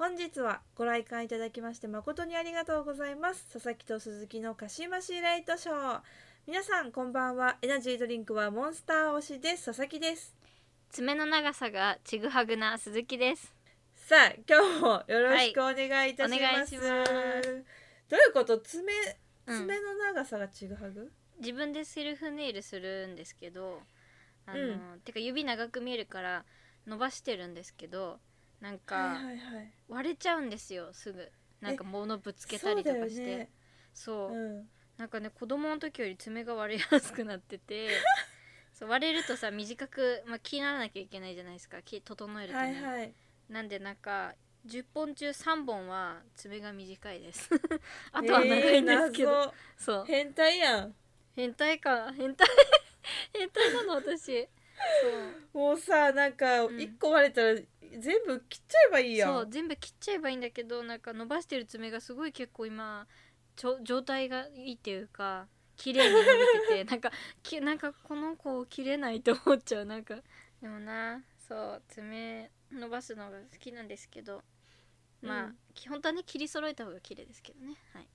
本日はご来館いただきまして誠にありがとうございます。佐々木と鈴木のかしましレイトショー。皆さんこんばんは。エナジードリンクはモンスター推しです。佐々木です。爪の長さがちぐはぐな鈴木です。さあ今日もよろしくお願いいたします,、はいます。どういうこと？爪うん。爪の長さがちぐはぐ、自分でセルフネイルするんですけどあの、うてか指長く見えるから伸ばしてるんですけどなんか、割れちゃうんですよすぐ。なんか物ぶつけたりとかして。そう。ねそう,、うん。なんかね子供の時より爪が割れやすくなってて そう割れるとさ短く、まあ、気にならなきゃいけないじゃないですか。気整えるとね、はいはい。なんでなんか10本中3本は爪が短いです。あとは長いんですけど、えーそう。謎変態やん。変態か。変態。変態なの私もうさなんかうん。一個割れたら全部切っちゃえばいいやん。そう全部切っちゃえばいいんだけどなんか伸ばしてる爪がすごい結構今ちょ状態がいいっていうか綺麗に伸びてて なんかきなんかこの子切れないと思っちゃう。なんかでもなそう爪伸ばすのが好きなんですけどまあ、うん。基本はね切り揃えた方が綺麗ですけどね。はい。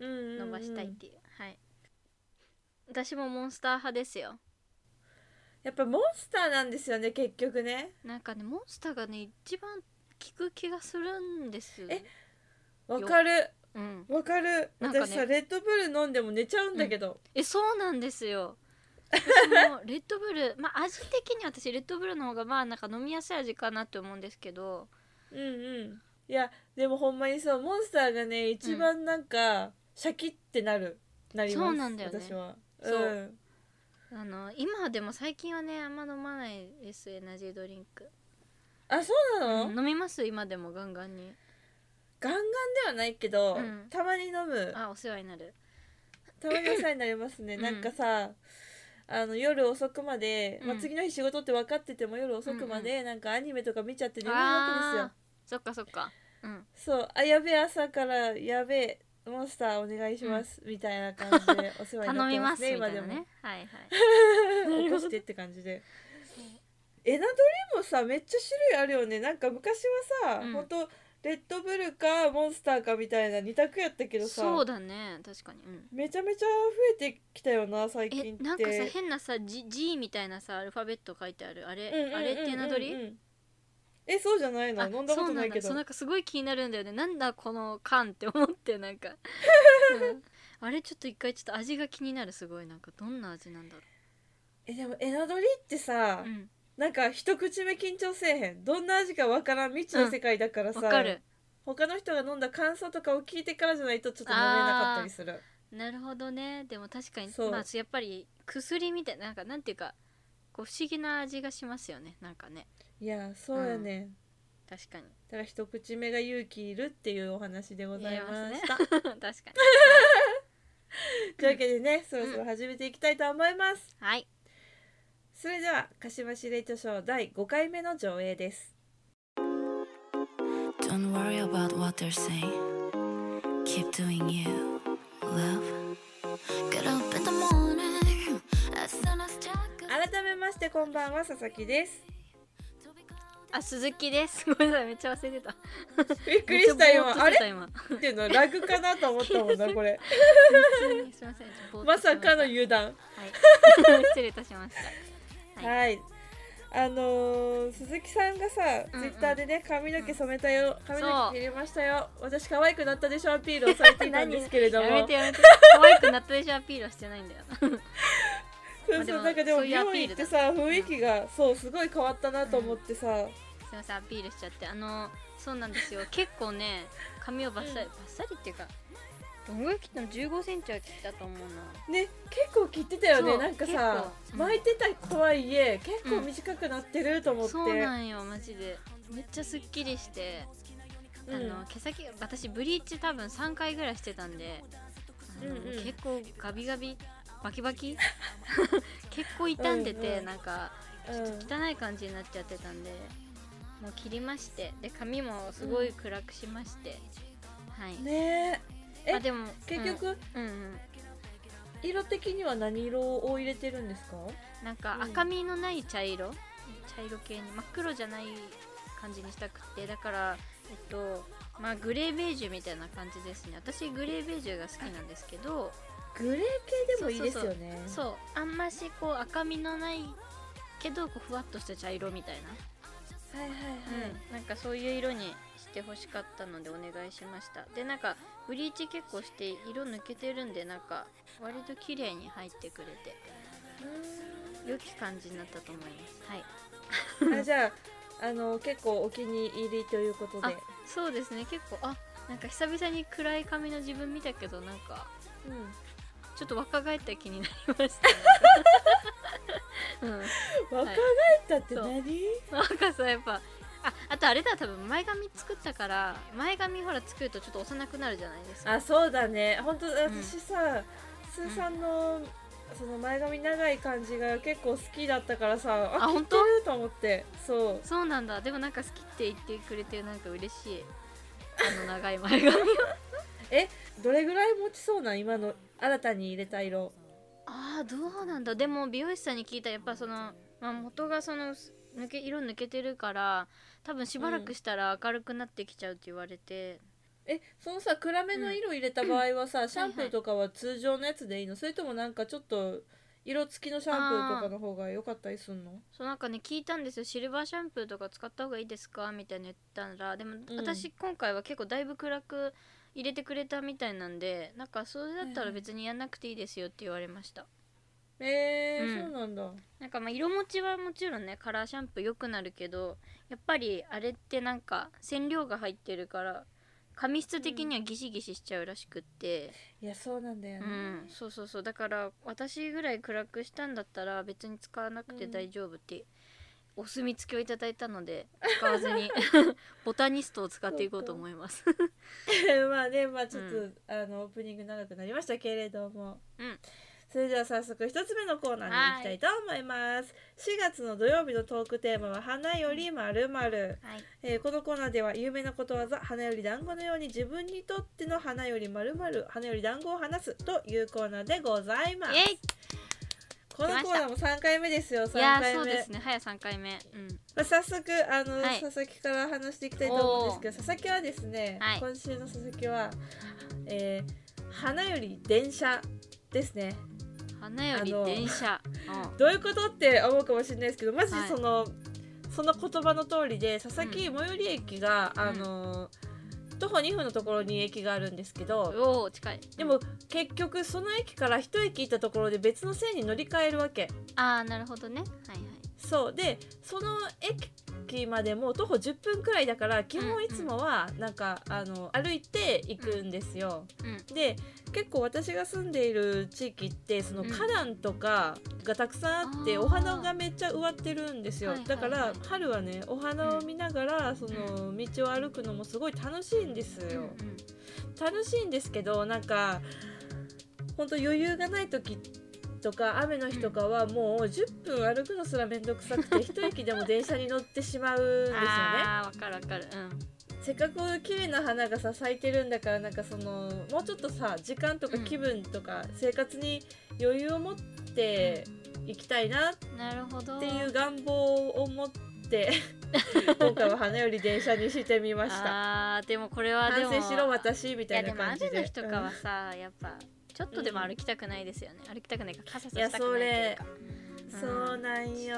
うんうんうん。伸ばしたいっていう、はい。私もモンスター派ですよやっぱモンスターなんですよね結局ね。なんかねモンスターがね一番効く気がするんですえわかる。うん。わかる。なんかね。私さレッドブル飲んでも寝ちゃうんだけど、えそうなんですよ。私も レッドブルまあ味的には私レッドブルの方がまあなんか飲みやすい味かなって思うんですけど。うん、うん。いやでもほんまにそうモンスターがね一番なんか、シャキってなる。なりますそうなんだよね。私は。そうんあの今でも最近はねあんま飲まないですエナジードリンク、あそうなの、うん飲みます今でもガンガンに。ガンガンではないけど、うん。たまに飲む。あお世話になる。たまにお世話になりますね、うん。なんかさあの夜遅くまで、まあ、うん次の日仕事って分かってても夜遅くまでなんかアニメとか見ちゃって眠いわけですよ。あーそっかそっか。うん。そうあやべえ朝からやべえモンスターお願いします、みたいな感じでお世話になってま ますね今でも。ね。はいはい。起こしてって感じで。エナドリもさめっちゃ種類あるよね。なんか昔はさ、うん。ほんとレッドブルかモンスターかみたいな2択やったけどさそうだね。確かに。うん。めちゃめちゃ増えてきたよな最近って。えなんかさ変なさ G, G みたいなさアルファベット書いてある。あれ、うんうんうんうんうん。あれってエナドリえそうじゃないの？あ飲んだことないけど。そうなんかすごい気になるんだよね。なんだこの缶って思ってなんか、うん。あれちょっと一回ちょっと味が気になる。すごいなんかどんな味なんだろえでもエナドリってさ、ううん。なんか一口目緊張せえへん。どんな味かわからん未知の世界だからさ、わかる。他の人が飲んだ感想とかを聞いてからじゃないとちょっと飲めなかったりする。なるほどね。でも確かにそう。まあやっぱり薬みたいななんかなんていうかこう不思議な味がしますよね。なんかねいやそうやね、確かに。だから一口目が勇気いるっていうお話でございました、確かに。というわけでねそろそろ始めていきたいと思います、はい。それでは鹿島市レイトショー第5回目の上映です。Don't worry about what they're saying. Keep doing you, love. Get up in the morning. As soon as Jack 改めましてこんばんは佐々木ですあ鈴木です。ごめんなさい。めっちゃ忘れてた。びっくりした今。あれ？っていうのラグかなと思ったもんなこれ。すいませんまさかのし油断。はい。失礼いたしました。はい、あのー鈴木さんがさ、ツイッターでね髪の毛染めたよ。髪の毛切りましたよ。私可愛くなったでしょアピールをされていたんですけれども。やめてやめて。可愛くなったでしょアピールはしてないんだよ そうそうなんかでも美ピールだ容院ってさ雰囲気が、そうすごい変わったなと思ってさ、すいませんアピールしちゃって。あのそうなんですよ。結構ね髪をバッサリ、バッサリっていうかどんぐらい切ったの？1 5センチは切ったと思うな。ね結構切ってたよね。なんかさ、うん。巻いてたとはいえ結構短くなってると思って、そうなんよマジで。めっちゃすっきりして、うん。あの毛先私ブリーチ多分3回ぐらいしてたんでうんうん。結構ガビガビバキバキ？結構傷んでて、うんうん。なんかうん。汚い感じになっちゃってたんでもう切りまして。で髪もすごい暗くしまして、はい。ねえ。あでも結局、うん、うんうん。色的には何色を入れてるんですか？なんかうん。赤みのない茶色、茶色系に。真っ黒じゃない感じにしたくて。だからえっとまあグレーベージュみたいな感じですね。私グレーベージュが好きなんですけどグレー系でもいいですよね。そうあんましこう赤みのないけどこうふわっとした茶色みたいな、はいはいはい、うん、なんかそういう色にしてほしかったのでお願いしました。でなんかブリーチ結構して色抜けてるんでなんか割と綺麗に入ってくれて。良き感じになったと思います。はい。あじゃああの結構お気に入りということで。あそうですね。結構あなんか久々に暗い髪の自分見たけどなんかうんちょっと若返った気になりました、うん。若返ったって何、なんかさやっぱああとあれだ多分前髪作ったから前髪ほら作るとちょっと幼くなるじゃないですか。あそうだね。本当私さ、スーさんの、その前髪長い感じが結構好きだったからさああ本当？ると思って。そう。そうなんだ。でもなんか好きって言ってくれてなんか嬉しい。あの長い前髪どれぐらい持ちそうなん？今の新たに入れた色。ああどうなんだ。でも美容師さんに聞いたらやっぱその、まあ、元がその抜け色抜けてるから多分しばらくしたら明るくなってきちゃうって言われて、えそのさ暗めの色入れた場合はさ、シャンプーとかは通常のやつでいいの？それともなんかちょっと色付きのシャンプーとかの方が良かったりすんの？そうなんかね聞いたんですよ。シルバーシャンプーとか使った方がいいですか？みたいな言ったらでも、ん。私今回は結構だいぶ暗く入れてくれたみたいなんでなんかそれだったら別にやんなくていいですよって言われました、えーうん。そうなんだ。なんかまあ色持ちはもちろんねカラーシャンプー良くなるけどやっぱりあれってなんか染料が入ってるから髪質的にはギシギシしちゃうらしくって。いやそうなんだようね、ん、そうそうそう。だから私ぐらい暗くしたんだったら別に使わなくて大丈夫って、お墨付きをいただいたので使わずに ボタニストを使っていこうと思います。まあねまあちょっと、うん。あのオープニング長くなりましたけれども、うん。それでは早速一つ目のコーナーに行きたいと思います。4月の土曜日のトークテーマは花よりまるまるこのコーナーでは有名なことわざ花より団子のように自分にとっての花よりまるまる花より団子を話すというコーナーでございますこのコーナーも3回目ですよ3いやー回目そうですね。早3回目。うん。まあ、早速あの、はい。佐々木から話していきたいと思うんですけど佐々木はですね、はい。今週の佐々木は、えー花より電車ですね。花より電車。うん。どういうことって思うかもしれないですけどマジはい。その、その言葉の通りで佐々木う最寄り駅が、うん。あの徒歩2分のところに駅があるんですけど、おお近い。でも結局その駅から一駅行ったところで別の線に乗り換えるわけ。ああなるほどね。はいはい。そう。でその駅までも徒歩10分くらいだから基本いつもはなんか、あの歩いて行くんですよ、うんで結構私が住んでいる地域ってそのうん。花壇とかがたくさんあって、お花がめっちゃ植わってるんですよ、だからはい。春はねお花を見ながらその道を歩くのもすごい楽しいんですよ、うん。楽しいんですけどなんか本当余裕がない時とか雨の日とかはもう10分歩くのすら面倒くさくて 一駅でも電車に乗ってしまうんですよね。ああわかるわかるうんせっかく綺麗な花がさ咲いてるんだからなんかそのもうちょっとさ時間とかうん気分とか生活に余裕を持っていきたいなっなるほどていう願望を持って今回は花より電車にしてみました。あーでもこれはでも反省しろ私みいたいなやでも雨感じで。の日とかはさ、やっぱちょっとでも歩きたくないですよね、歩きたくないか傘さしたくないっていうれか。うんそうなんよ。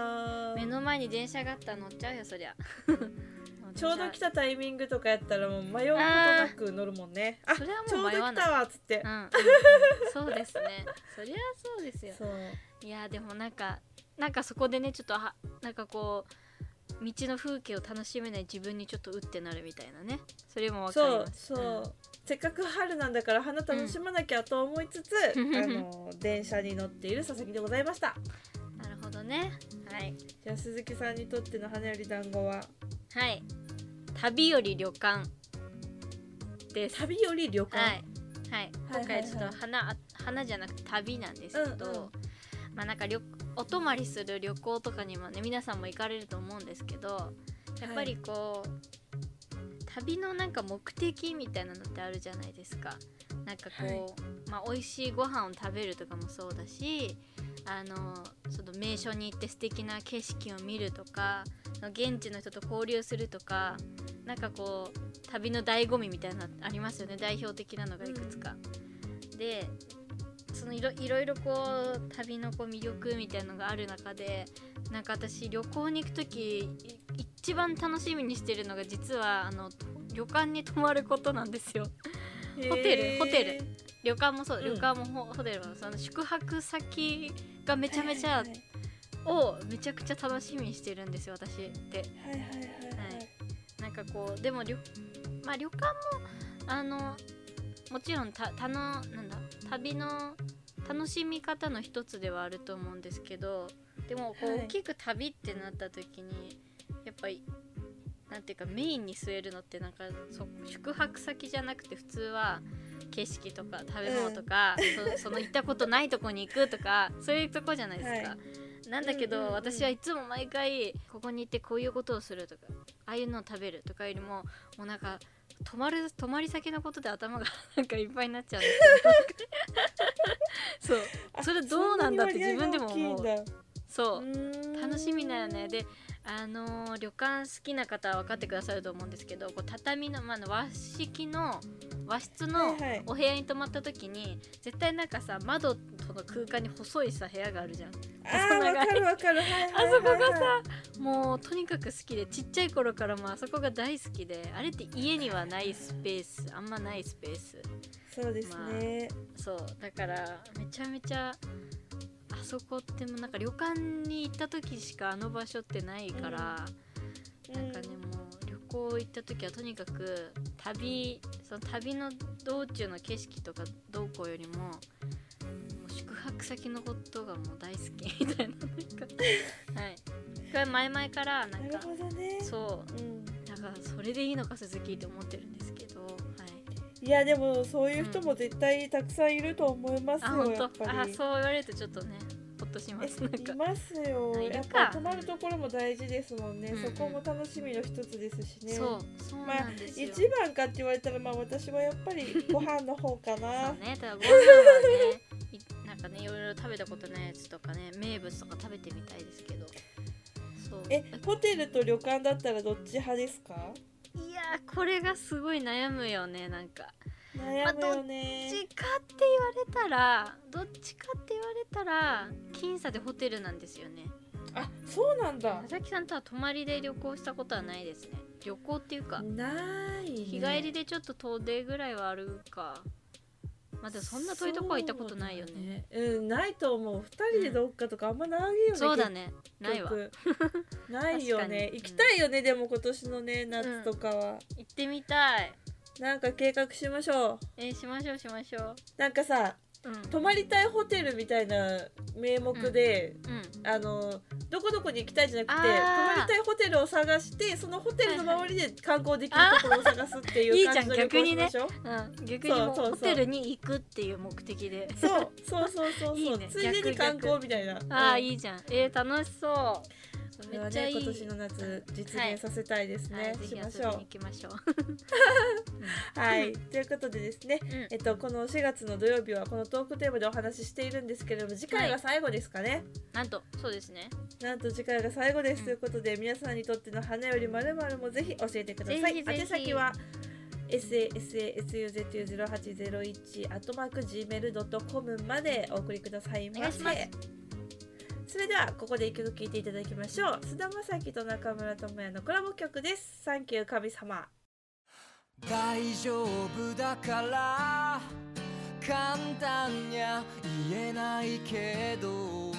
目の前に電車があったら乗っちゃうよそりゃ。ちょうど来たタイミングとかやったらもう迷うことなく乗るもんね。あそれはちょうどもう迷わない。来たわっつって。う。ん、う んそうですね。そりゃそうですよ。いやでもなんかなんかそこでねちょっとはなんかこう道の風景を楽しめない自分にちょっとうってなるみたいなね。それもわかりそうますそう、せっかく春なんだから花楽しまなきゃと思いつつ、う んあの電車に乗っている佐々木でございました。うんなるほどね。はい。じゃあ鈴木さんにとっての花より団子は？はい。旅より旅館。です。旅より旅館、はい、はい、はい今回ちょっと花、あ花じゃなくて旅なんですけど、うんうん。まあなんか旅お泊まりする旅行とかにもね皆さんも行かれると思うんですけどやっぱりこう、旅のなんか目的みたいなのってあるじゃないですか。なんかこう、まあ美味しいご飯を食べるとかもそうだしあのその名所に行って素敵な景色を見るとか現地の人と交流するとかなんかこう旅の醍醐味みたいなのありますよね代表的なのがいくつか。でそのいろいろいろこう旅のこう魅力みたいなのがある中でなんか私旅行に行く時い一番楽しみにしてるのが実はあの旅館に泊まることなんですよ。ホテルホテル。旅館もそう、うん。旅館もホホテルもその宿泊先がめちゃめちゃはいをめちゃくちゃ楽しみにしてるんですよ私って。はいはいはい。はい。なんかこうでも旅まあ旅館もあのもちろんたたのなんだ旅の楽しみ方の一つではあると思うんですけどでもこう、はい。大きく旅ってなった時にやっぱりなんていうかメインに据えるのってなんかそ宿泊先じゃなくて普通は景色とか食べ物とか、そ その行ったことないとこに行くとかそういうとこじゃないですか。はなんだけど、うんうんうん。私はいつも毎回ここに行ってこういうことをするとかああいうのを食べるとかよりももうなんか泊まる泊まり先のことで頭が なんかいっぱいになっちゃうんで そう。あそれどうなんだって自分でも思う。そう。楽しみだよね。であのー旅館好きな方は分かってくださると思うんですけどこう畳の、まあ、和式の和室のはいはい。お部屋に泊まった時に、絶対なんかさ窓との空間に細いさ部屋があるじゃんあー わかるわかる。あそこがさもうとにかく好きでちっちゃい頃からもあそこが大好きであれって家にはないスペースあんまないスペース。そうですね。そうだからめちゃめちゃあそこってもうなんか旅館に行った時しかあの場所ってないから、なんかねもう旅行行った時はとにかく旅その旅の道中の景色とかどうこうよりも泊先のことがもう大好きみたいななんか。はい。これ前々からなうんかるほどね。そう。うん。なんかそれでいいのか鈴木って思ってるんですけどはい。いやでもそういう人も絶対たくさんいると思いますあよ、本当？やっぱり。あそう言われるとちょっとねほっとします。なんか。えいますよ。やっぱ泊まるところも大事ですもんね、うんうん。そこも楽しみの一つですしね。そう。そうまあなんですよ、一番かって言われたらまあ私はやっぱりご飯の方か そなうね。ただご飯はねろいろ食べたことないやつとかね名物とか食べてみたいですけど。そう。えホテルと旅館だったらどっち派ですか？いやーこれがすごい悩むよねなんか。悩むよどっねちかって言われたらどっちかって言われたら僅差でホテルなんですよね。あそうなんだ。佐々木さんとは泊まりで旅行したことはないですね。旅行っていうかない、ね、日帰りでちょっと遠出ぐらいはあるかまあでもそんな遠いとこは行ったことないよね。そうだね。うんないと思う。二人でどっかとかあんまないよね、そうだね。ないわ。ないよね。行きたいよね、でも今年のね夏とかは、行ってみたい。なんか計画しましょう。えーしましょうしましょう。なんかさうん。泊まりたいホテルみたいな名目で、うんあのどこどこに行きたいじゃなくてあ泊ーまりたいホテルを探してそのホテルの周りで観光できるところを探すっていいいうじゃん感じの旅行しましょう。うん、逆にホテルに行くっていう目的で。そうそうそうそうそう。いいね。ついでに観光みたいな。ああうん。いいじゃん。えー、楽しそうこれはめっちゃいい、ね今年の夏実現させたいですね、はい、ぜしましょう。きましょう。はい。ということでですねうん。えっと、この4月の土曜日はこのトークテーマでお話ししているんですけれども次回が最後ですかね、なんとそうですね。なんと次回が最後です、うん。ということで皆さんにとっての花よりまるもぜひ教えてください。宛先は sasasuzu0801 アットマーク gmail.com までお送りくださいませ。お願いしますそれではここで一曲聴いていただきましょう。菅田将暉と中村智也のコラボ曲です。サンキュー神様。大丈夫だから簡単にゃ言えないけど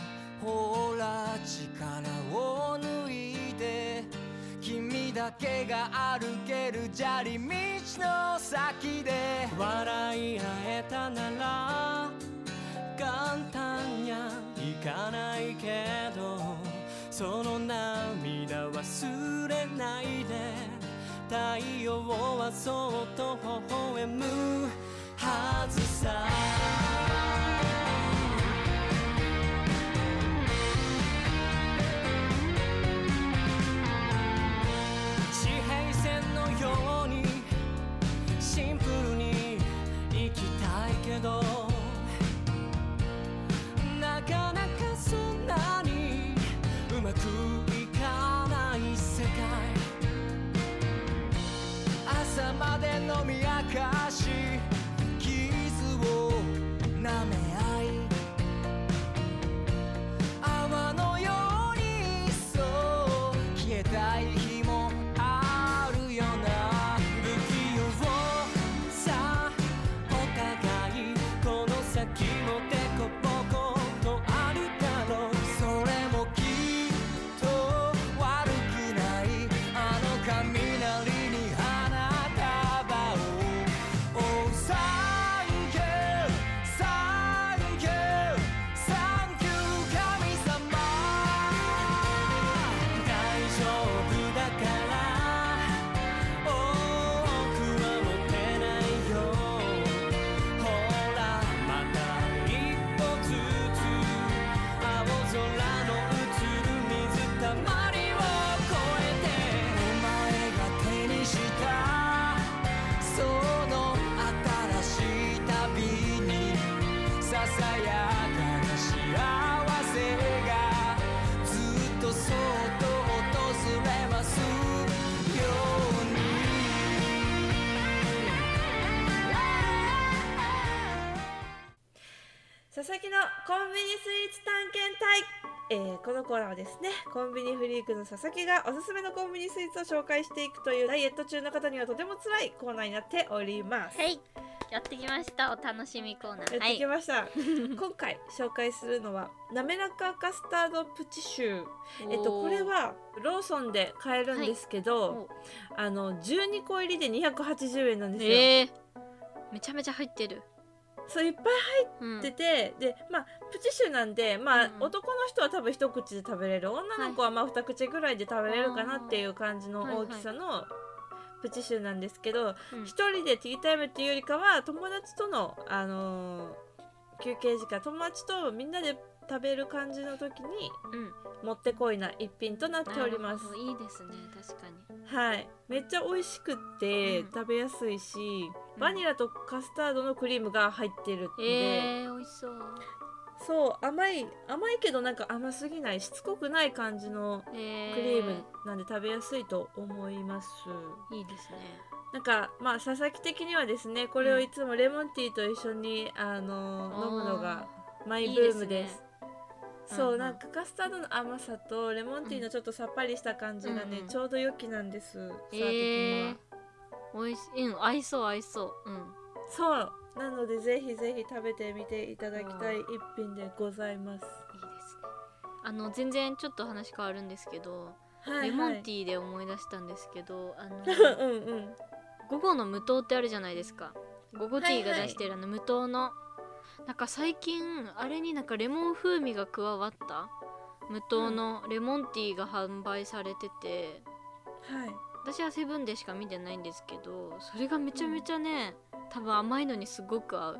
ほら力を抜いて君だけが歩ける砂利道の先で笑い合えたなら簡単にゃかないけどその涙忘れないで太陽はそっと微笑むはずさ。地平線のよういかコーナーはですね。コンビニフリークの佐々木がおすすめのコンビニスイーツを紹介していくというダイエット中の方にはとても辛いコーナーになっております、はい。やってきました。お楽しみコーナー。やってきはいました、今回紹介するのは滑らかカスタードプチシュー。えっとこれはローソンで買えるんですけど、おあの12個入りで280円なんですよ、えー、めちゃめちゃ入ってるそういっぱいうん入ってて、でまあプチシューなんでまあ、うんうん。男の人は多分一口で食べれる。女の子はまあ二口ぐらいで食べれるかなっていう感じの大きさのプチシューなんですけどうん。一、人でティータイムっていうよりかは友達との、あのー休憩時間友達とみんなで食べる感じの時にうん。もってこいな一品となっております。いいですね確かに。はい。めっちゃ美味しくってうん。食べやすいし、うん。バニラとカスタードのクリームが入ってるんで、えー、美味しそう。そう甘い甘いけどなんか甘すぎないしつこくない感じのえー、クリームなんで食べやすいと思います、いいですね。なんかまあ佐々木的にはですねこれをいつもレモンティーと一緒にあの飲むのがマイブームですねそう、うんうん。なんかカスタードの甘さとレモンティーのちょっとさっぱりした感じがね、うんうん。ちょうど良きなんです、さあ的には、えー、美味しい。うん合いそう合いそう。うん。そう。なのでぜひぜひ食べてみていただきたい一品でございます。いいですね。あの全然ちょっと話変わるんですけど、はい、はい、レモンティーで思い出したんですけどあの うんうん。午後の無糖ってあるじゃないですか。午後ティーが出してるあの無糖の、なんか最近あれになんかレモン風味が加わった？無糖のレモンティーが販売されてて、はい。私はセブンでしか見てないんですけどそれがめちゃめちゃね、多分甘いのにすごく合う。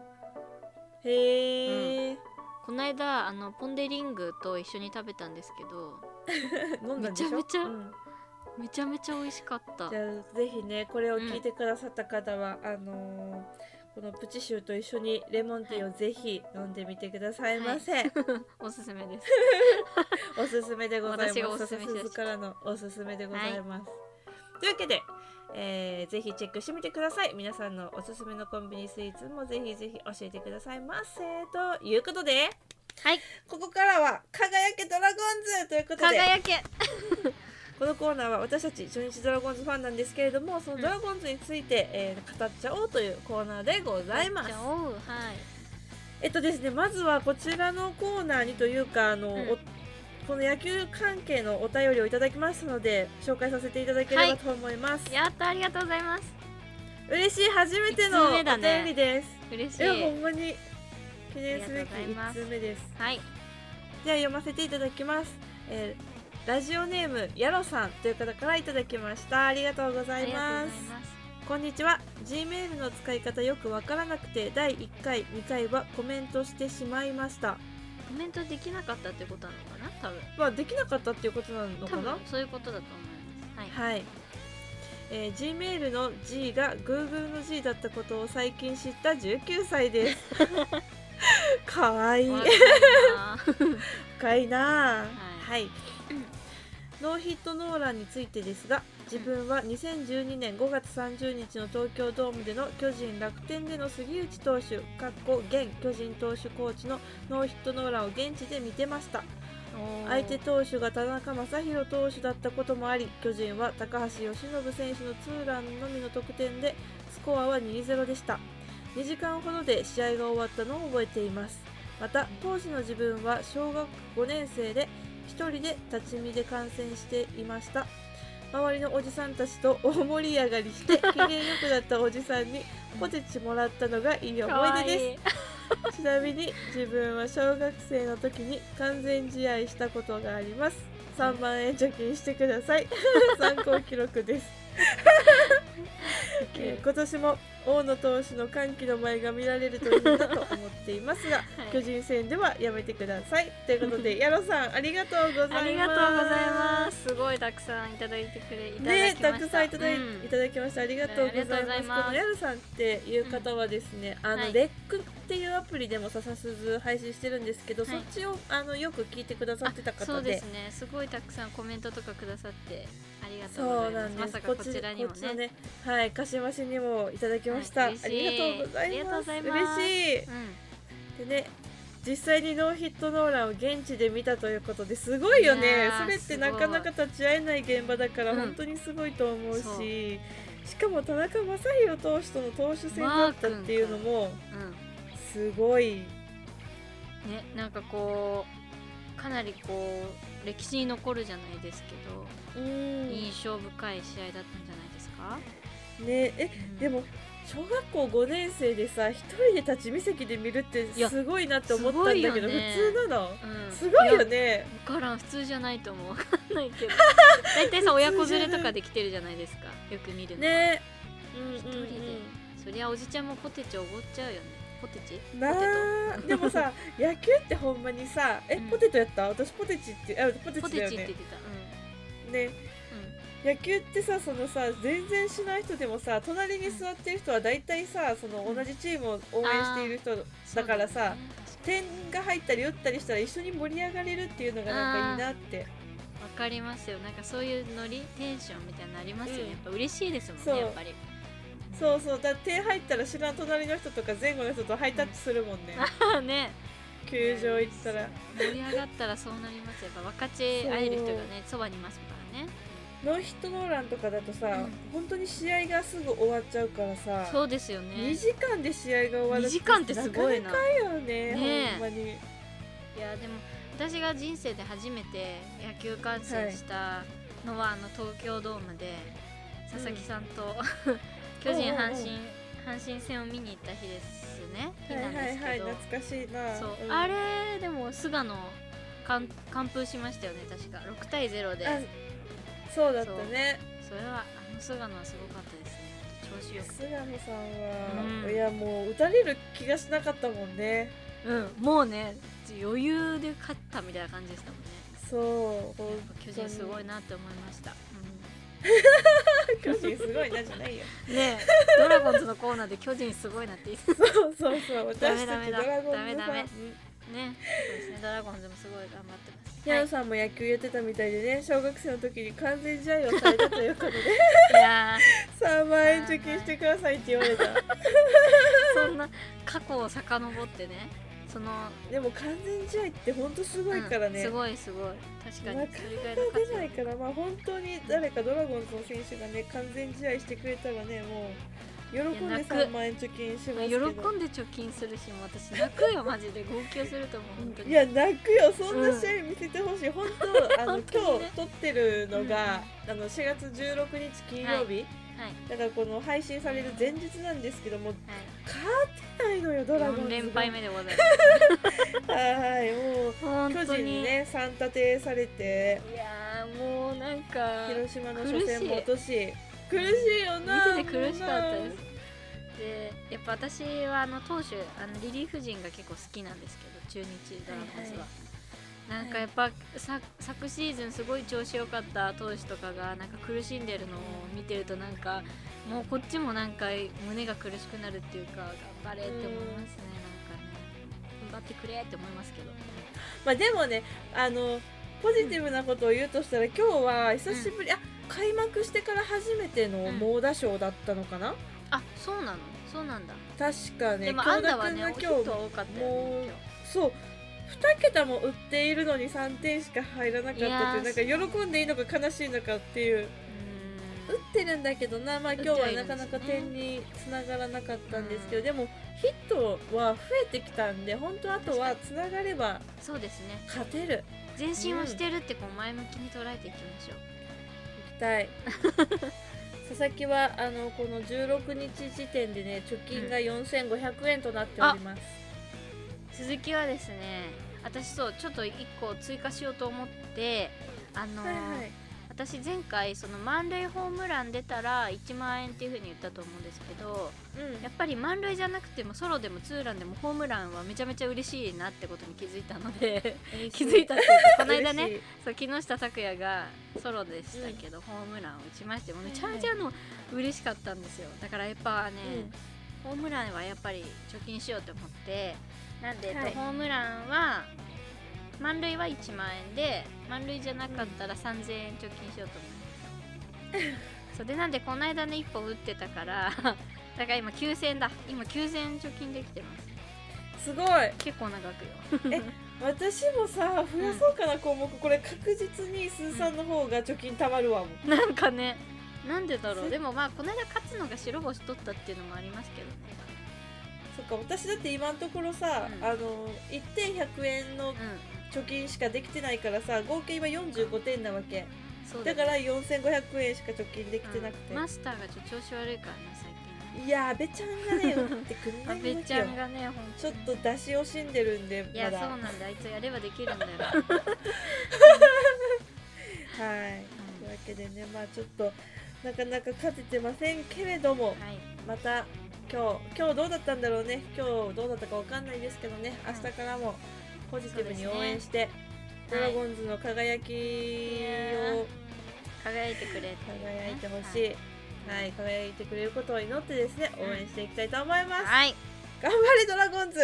へえ、この間あのポン・デ・リングと一緒に食べたんですけど 飲んだんでしょ？めちゃめちゃうん。めちゃめちゃ美味しかった。じゃあぜひねこれを聞いてくださった方は、あのーこのプチシューと一緒にレモンティーをぜひ飲んでみてくださいませ、おすすめです。おすすめでございます。おすすめからのおすすめでございます、というわけで、えーぜひチェックしてみてください。皆さんのおすすめのコンビニスイーツもぜひぜひ教えてくださいませということではい。ここからは輝けドラゴンズということで。輝けこのコーナーは私たち初日ドラゴンズファンなんですけれどもそのドラゴンズについて、えー語っちゃおうというコーナーでございますじゃあおう。はい。えっとですねまずはこちらのコーナーにというかあの、うん。おこの野球関係のお便りをいただきましたので紹介させていただければと思います、やったありがとうございます。嬉しい初めてのお便りです、嬉しい。いやほんまに記念すべきありがとうございます。1通目ですはい。では読ませていただきます、えーラジオネームやろさんという方からいただきました。ありがとうございます。こんにちは。Gmail の使い方よくわからなくて第1回2回はコメントしてしまいました。コメントできなかったってことなのかな？多分。まあできなかったっていうことなの多かな？分そういうことだと思います。はい。はい、えー Gmail の G が Google の G だったことを最近知った19歳です。かわいい。わかいな。あはいはい。ノーヒットノーランについてですが自分は2012年5月30日の東京ドームでの巨人楽天での杉内投手かっこ現巨人投手コーチのノーヒットノーランを現地で見てました。相手投手が田中将大投手だったこともあり巨人は高橋由伸選手のツーランのみの得点でスコアは2-0でした。2時間ほどで試合が終わったのを覚えています。また当時の自分は小学5年生で1人で立ち見で観戦していました。周りのおじさんたちと 大盛り上がりして機嫌よくなったおじさんにポテチもらったのがいい思い出です。ちなみに自分は小学生の時に完全試合したことがあります。3万円貯金してください。参考記録です、えー今年も大野投手の歓喜の前が見られるといいなと思っていますが、い。巨人戦ではやめてください。ということで矢野さんありがとうございます。ありがとうございます。すごいたくさんいただいてくれいただねきました。たくさんいただい,、うん。いただきました。ありがとうございます。ありがとうございます。このヤルさんっていう方はですね、あの、はい。レックっていうアプリでも笹鈴配信してるんですけど、はい。そっちをあのよく聞いてくださってたあそう方でですね。すごいたくさんコメントとかくださって。ありがとうごそうなんです。ざいますまさかこちらにもね。こっちのねはい鹿島市にもいただきました、はい。ありがとうございます。ます。嬉しい。うん。でね実際にノーヒットノーランを現地で見たということですごいよいねそれってなかなか立ち会えない現場だからうん。本当にすごいと思うし、そう。しかも田中将大投手との投手戦だったっていうのもうん。すごい。ねなんかこうかなりこう歴史に残るじゃないですけど、うん。ね印象深い試合だったんじゃないですか、えうん。でも小学校5年生でさ一人で立ち見席で見るってすごいなって思ったんだけど、ね。普通なの？うん。すごいよやね分からん普通じゃないと思う。分かんないけど。大体さ親子連れとかで来てるじゃないですかよく見るのは。ね。うん。一人で。そりゃおじちゃんもポテチおごっちゃうよねポテチ？なあでもさ 野球ってほんまにさえ、うん。ポテトやった？私ポテチってあポテポチだよね。テチって言ってた。ねうん。うん。野球ってさそのさ全然しない人でもさ隣に座ってる人は大体さその同じチームを応援している人だからさ、点が入ったり打ったりしたら一緒に盛り上がれるっていうのがなんかいいなって。わかりますよ。なんかそういうノリテンションみたいなのありますよね、うん。やっぱ嬉しいですもんねやっぱりそうそうだ点入ったら知らん隣の人とか前後の人とハイタッチするもんね、あ あね。球場行ったら。盛り上がったらそうなりますよやっぱ分かち合える人がねそばにいますからね。ノーヒットノーランとかだとさ、うん。本当に試合がすぐ終わっちゃうからさそうですよね。2時間で試合が終わる2時間ってすごいな。なかよねね。えほんまに。いやでも私が人生で初めて野球観戦したのは、あの東京ドームで佐々木さんと、巨人阪神阪神戦を見に行った日ですね。日はいはいなんですけど、はい懐かしいな。そう、ん。あれでも菅野完完封しましたよね確か。6対0で。あそうだったね。それはあの菅野はすごかったですね。調子よく。て菅野さんは、うん。いやもう打たれる気がしなかったもんね。うん。もうね余裕で勝ったみたいな感じでしたもんね。そう巨人すごいなって思いました、巨人すごいなじゃないよ。うん、ねえドラゴンズのコーナーで巨人すごいなって言ってそうそうそう私たちダメだドラゴンズダメダメファンうんねそうですねドラゴンズもすごい頑張ってます。ヤンさんも野球やってたみたいでね小学生の時に完全試合をされたということで。いや3万円貯金してくださいって言われた。ーそんな過去を遡ってねそのでも完全試合ってほんとすごいからね、うんすごいすごい確かになかそれぐらいなか出の価値ないからまあ本当に誰かドラゴンズの選手がね完全試合してくれたらねもう喜んでいや泣く。3万円貯金しますけ喜どんで貯金するし私泣くよマジで。号泣すると思う本当に。いや泣くよ。そんな試合見せてほしい、本当あの本当にね。今日撮ってるのが、あの4月16日金曜日、はいだからこの配信される前日なんですけどもはい。勝てないのよドラゴンズ4が連敗目でござい はいもう巨人にね3立てされて。いやーもうなんか広島の初戦も落とし。苦しいよな見てて苦しかったです。でやっぱ私はあの投手あのリリーフ陣が結構好きなんですけど中日ドラゴンズは、はいなんかやっぱ、さ昨シーズンすごい調子良かった投手とかがなんか苦しんでるのを見てるとなんかもうこっちもなんか胸が苦しくなるっていうか頑張れって思いますね。なんかね頑張ってくれって思いますけど。まあでもねあのポジティブなことを言うとしたら今日は久しぶり、あ開幕してから初めての猛打賞だったのかな、あそうなの？そうなんだ。確かねでも京田アンダはね今日多かったよねそう2桁も売っているのに3点しか入らなかったっていうなんか喜んでいいのか悲しいのかっていう。今打ってるんだけどな、まあ、今日はなかなか点につながらなかったんですけど、でもヒットは増えてきたんで本当あとはつながればうんそうですね。勝てる。前進をしてるってこう前向きに捉えていきましょう。いきたい。佐々木はあのこの16日時点でね貯金が4500円となっております、鈴木はですね私そうちょっと1個追加しようと思ってあのーはいはい。私前回その満塁ホームラン出たら1万円っていう風に言ったと思うんですけどうん。やっぱり満塁じゃなくてもソロでもツーランでもホームランはめちゃめちゃ嬉しいなってことに気づいたので気づいたっていうかこの間ねそう木下拓哉がソロでしたけど、ホームランを打ちましてめちゃめちゃあの嬉しかったんですよ。だからやっぱね、ホームランはやっぱり貯金しようと思ってなんで、えっとはいホームランは満塁は1万円で満塁じゃなかったら3000円貯金しようと思います、そうでなんでこの間ね1本打ってたから だから今9000円だ。今9000円貯金できてます。すごい。結構長くよ。私もさ増やそうかな項目。これ確実にスーさんの方が貯金たまるわもんなんかねなんでだろう。せでもまあこの間勝つのが白星取ったっていうのもありますけどねそっか私だって今のところさ、うん。あの1点100円のう貯金しかできてないからさ合計今45点なわけ。だから4500円しか貯金できてなくて、うんマスターがちょっと調子悪いからね最近。ねいや阿部ちゃんがね打ってくんないんですよ ちゃんがねほんちょっと出し惜しんでるんでいやそうなんだ。あいつやればできるんだよ、はい。というわけでねまあちょっとなかなか勝ててませんけれどもはい。また今日今日どうだったんだろうね。今日どうだったかわかんないですけどね。うん明日からもポジティブに応援して、ドラゴンズの輝きを輝いてくれ輝いてほしい、はい、輝いてくれることを祈ってですね応援していきたいと思います、はい。頑張れドラゴンズ。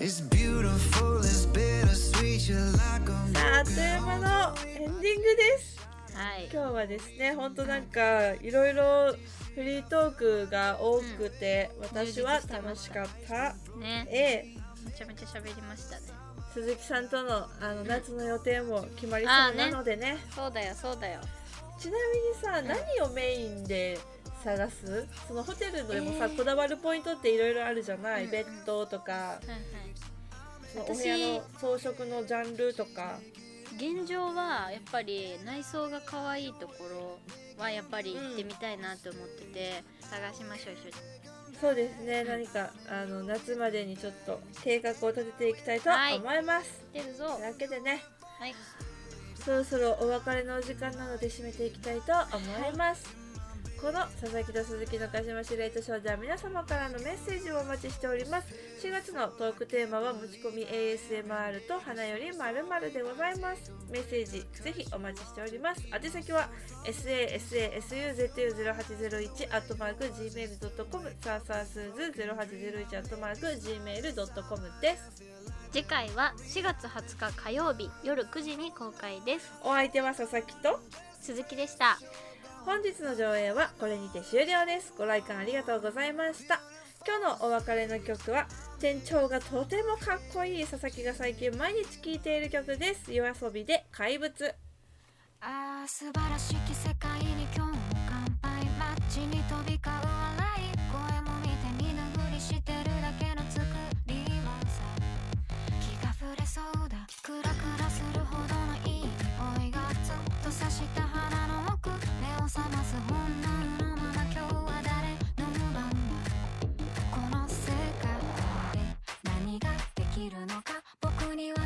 It's ああっという間のエンディングです。はい。今日はですねほんとなんかいろいろフリートークが多くて、私は楽しかった。ね。A めちゃめちゃ喋りましたね。鈴木さんとのあの夏の予定も決まりそうなのでね。そうだよそうだよ。ちなみにさ、何をメインで探す？そのホテルでもさ、えー。こだわるポイントっていろいろあるじゃない、うん。ベッドとか。はいはいそのお部屋の装飾のジャンルとか。現状はやっぱり内装が可愛いところはやっぱり行ってみたいなと思ってて、探しましょう一緒に。そうですね、何かあの夏までにちょっと計画を立てていきたいとはい。思います、出るぞ。というわけでね。はい。そろそろお別れのお時間なので締めていきたいと思います、この佐々木と鈴木の鹿島シレイトショーでは皆様からのメッセージをお待ちしております。4月のトークテーマは持ち込み ASMR と花よりまるでございます。メッセージぜひお待ちしております。宛先は sasasuzu0801 アットマーク gmail.com サーサースーズ0801アットマーク gmail.com です。次回は4月20日火曜日夜9時に公開です。お相手は佐々木と鈴木でした本日の上映はこれにて終了です。ご来館ありがとうございました。今日のお別れの曲は店長がとてもかっこいい佐々木が最近毎日聴いている曲です。夜遊びで怪物。ああ素晴らしき世界に今日も乾杯。街に飛び交う笑い。声も見て見ぬふりしてきるのか？僕には